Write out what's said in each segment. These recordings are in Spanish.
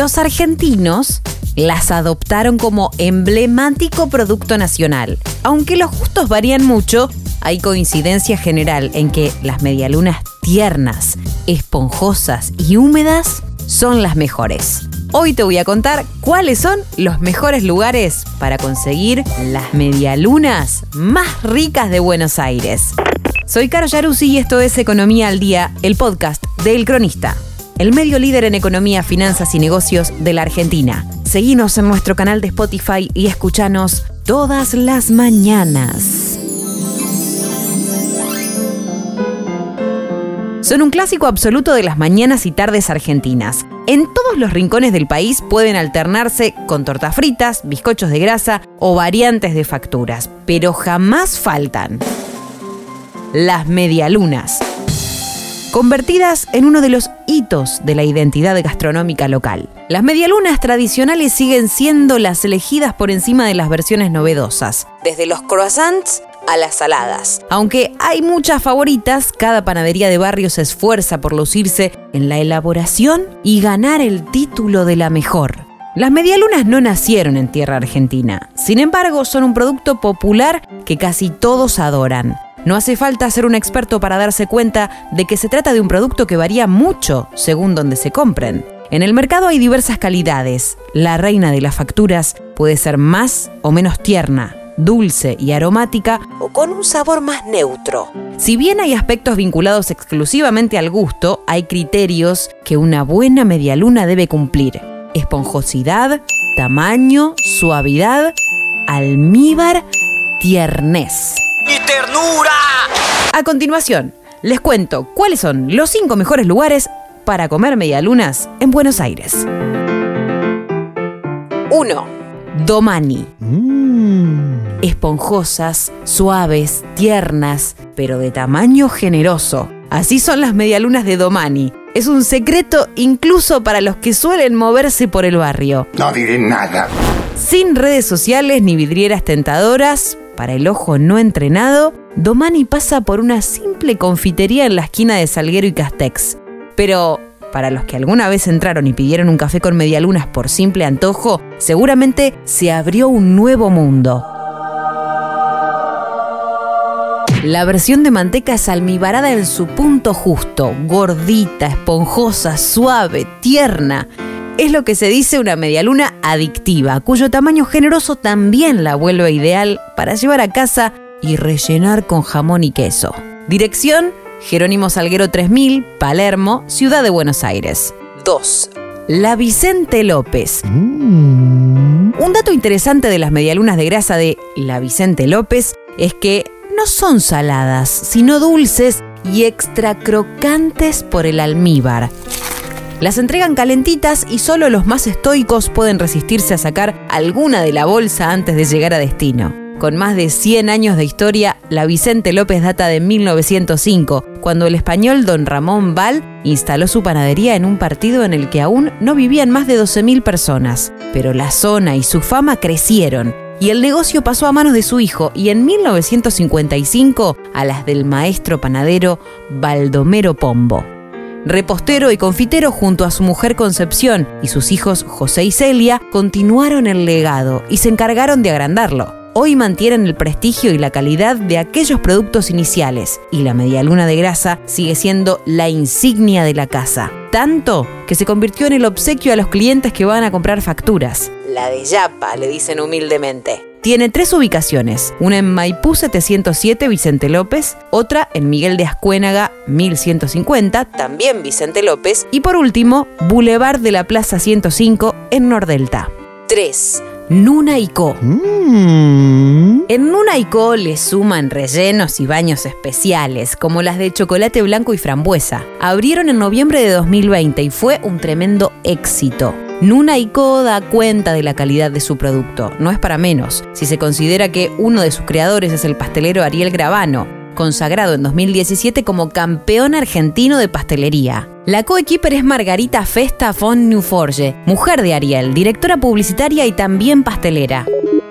los argentinos las adoptaron como emblemático producto nacional. Aunque los gustos varían mucho, hay coincidencia general en que las medialunas tiernas, esponjosas y húmedas son las mejores. Hoy te voy a contar cuáles son los mejores lugares para conseguir las medialunas más ricas de Buenos Aires. Soy Caro Yaruzzi y esto es Economía al Día, el podcast de El Cronista, el medio líder en economía, finanzas y negocios de la Argentina. Seguinos en nuestro canal de Spotify y escuchanos todas las mañanas. Son un clásico absoluto de las mañanas y tardes argentinas. En todos los rincones del país pueden alternarse con tortas fritas, bizcochos de grasa o variantes de facturas, pero jamás faltan las medialunas, convertidas en uno de los hitos de la identidad gastronómica local. Las medialunas tradicionales siguen siendo las elegidas por encima de las versiones novedosas, desde los croissants a las saladas. Aunque hay muchas favoritas, cada panadería de barrio se esfuerza por lucirse en la elaboración y ganar el título de la mejor. Las medialunas no nacieron en tierra argentina, sin embargo son un producto popular que casi todos adoran. No hace falta ser un experto para darse cuenta de que se trata de un producto que varía mucho según donde se compren. En el mercado hay diversas calidades. La reina de las facturas puede ser más o menos tierna, dulce y aromática o con un sabor más neutro. Si bien hay aspectos vinculados exclusivamente al gusto, hay criterios que una buena medialuna debe cumplir. Esponjosidad, tamaño, suavidad, almíbar, tiernez. A continuación, les cuento cuáles son los cinco mejores lugares para comer medialunas en Buenos Aires. 1. Domani. Mm esponjosas, suaves, tiernas, pero de tamaño generoso. Así son las medialunas de Domani. Es un secreto incluso para los que suelen moverse por el barrio. No diré nada. Sin redes sociales ni vidrieras tentadoras, para el ojo no entrenado, Domani pasa por una simple confitería en la esquina de Salguero y Castex. Pero para los que alguna vez entraron y pidieron un café con medialunas por simple antojo, seguramente se abrió un nuevo mundo. La versión de manteca es almibarada en su punto justo, gordita, esponjosa, suave, tierna. Es lo que se dice una medialuna adictiva, cuyo tamaño generoso también la vuelve ideal para llevar a casa y rellenar con jamón y queso. Dirección, Jerónimo Salguero 3000, Palermo, Ciudad de Buenos Aires. 2. La Vicente López. Mm. Un dato interesante de las medialunas de grasa de La Vicente López es que no son saladas, sino dulces y extra crocantes por el almíbar. Las entregan calentitas y solo los más estoicos pueden resistirse a sacar alguna de la bolsa antes de llegar a destino. Con más de 100 años de historia, la Vicente López data de 1905, cuando el español don Ramón Val instaló su panadería en un partido en el que aún no vivían más de 12.000 personas. Pero la zona y su fama crecieron y el negocio pasó a manos de su hijo y en 1955 a las del maestro panadero Baldomero Pombo. Repostero y confitero junto a su mujer Concepción y sus hijos José y Celia continuaron el legado y se encargaron de agrandarlo. Hoy mantienen el prestigio y la calidad de aquellos productos iniciales y la medialuna de grasa sigue siendo la insignia de la casa, tanto que se convirtió en el obsequio a los clientes que van a comprar facturas. La de Yapa, le dicen humildemente. Tiene tres ubicaciones, una en Maipú 707 Vicente López, otra en Miguel de Ascuénaga 1150, también Vicente López, y por último, Boulevard de la Plaza 105 en Nordelta. 3. Nuna y Co. Mm. En Nuna y Co le suman rellenos y baños especiales, como las de chocolate blanco y frambuesa. Abrieron en noviembre de 2020 y fue un tremendo éxito. Nuna Co da cuenta de la calidad de su producto, no es para menos, si se considera que uno de sus creadores es el pastelero Ariel Gravano, consagrado en 2017 como campeón argentino de pastelería. La coequiper es Margarita Festa von Newforge, mujer de Ariel, directora publicitaria y también pastelera.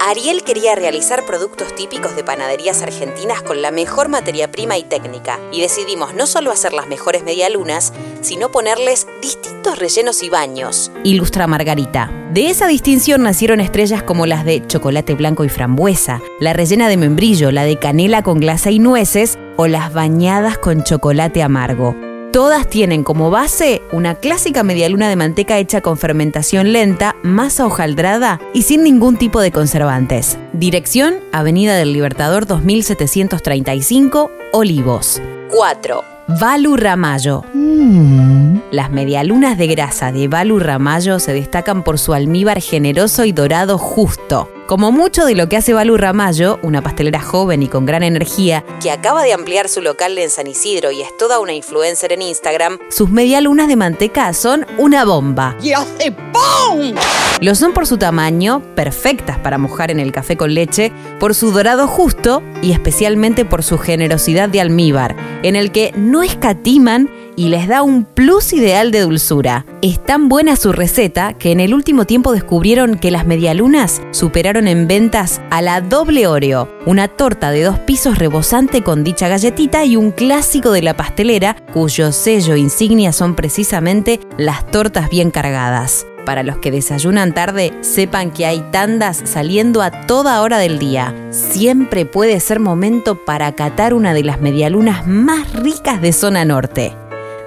Ariel quería realizar productos típicos de panaderías argentinas con la mejor materia prima y técnica, y decidimos no solo hacer las mejores medialunas, sino ponerles distintos rellenos y baños, ilustra Margarita. De esa distinción nacieron estrellas como las de chocolate blanco y frambuesa, la rellena de membrillo, la de canela con glasa y nueces o las bañadas con chocolate amargo. Todas tienen como base una clásica medialuna de manteca hecha con fermentación lenta, masa hojaldrada y sin ningún tipo de conservantes. Dirección: Avenida del Libertador 2735, Olivos. 4. Valu Ramallo. Mm. Las medialunas de grasa de Valu Ramallo se destacan por su almíbar generoso y dorado justo. Como mucho de lo que hace Balu Ramallo, una pastelera joven y con gran energía, que acaba de ampliar su local en San Isidro y es toda una influencer en Instagram, sus medialunas de manteca son una bomba. ¡Y hace ¡pum! Lo son por su tamaño, perfectas para mojar en el café con leche, por su dorado justo y especialmente por su generosidad de almíbar, en el que no escatiman y les da un plus ideal de dulzura. Es tan buena su receta que en el último tiempo descubrieron que las medialunas superaron en ventas a la doble Oreo, una torta de dos pisos rebosante con dicha galletita y un clásico de la pastelera cuyo sello insignia son precisamente las tortas bien cargadas. Para los que desayunan tarde, sepan que hay tandas saliendo a toda hora del día. Siempre puede ser momento para catar una de las medialunas más ricas de zona norte.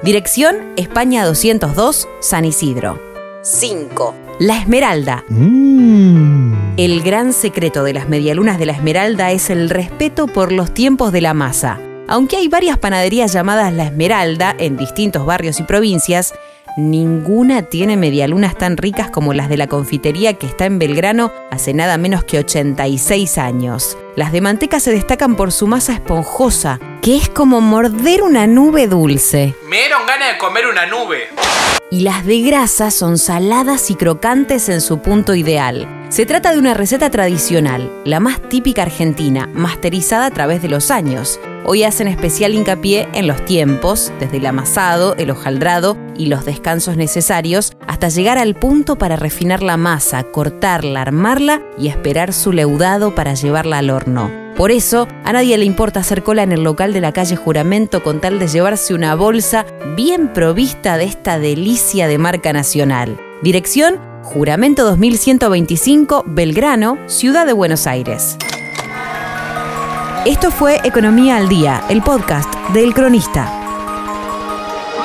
Dirección España 202, San Isidro. 5. La Esmeralda. Mm. El gran secreto de las medialunas de la Esmeralda es el respeto por los tiempos de la masa. Aunque hay varias panaderías llamadas La Esmeralda en distintos barrios y provincias, Ninguna tiene medialunas tan ricas como las de la confitería que está en Belgrano hace nada menos que 86 años. Las de manteca se destacan por su masa esponjosa, que es como morder una nube dulce. Me dieron ganas de comer una nube. Y las de grasa son saladas y crocantes en su punto ideal. Se trata de una receta tradicional, la más típica argentina, masterizada a través de los años. Hoy hacen especial hincapié en los tiempos, desde el amasado, el hojaldrado y los descansos necesarios, hasta llegar al punto para refinar la masa, cortarla, armarla y esperar su leudado para llevarla al horno. Por eso, a nadie le importa hacer cola en el local de la calle Juramento con tal de llevarse una bolsa bien provista de esta delicia de marca nacional. Dirección Juramento 2125, Belgrano, Ciudad de Buenos Aires. Esto fue Economía al Día, el podcast de El Cronista.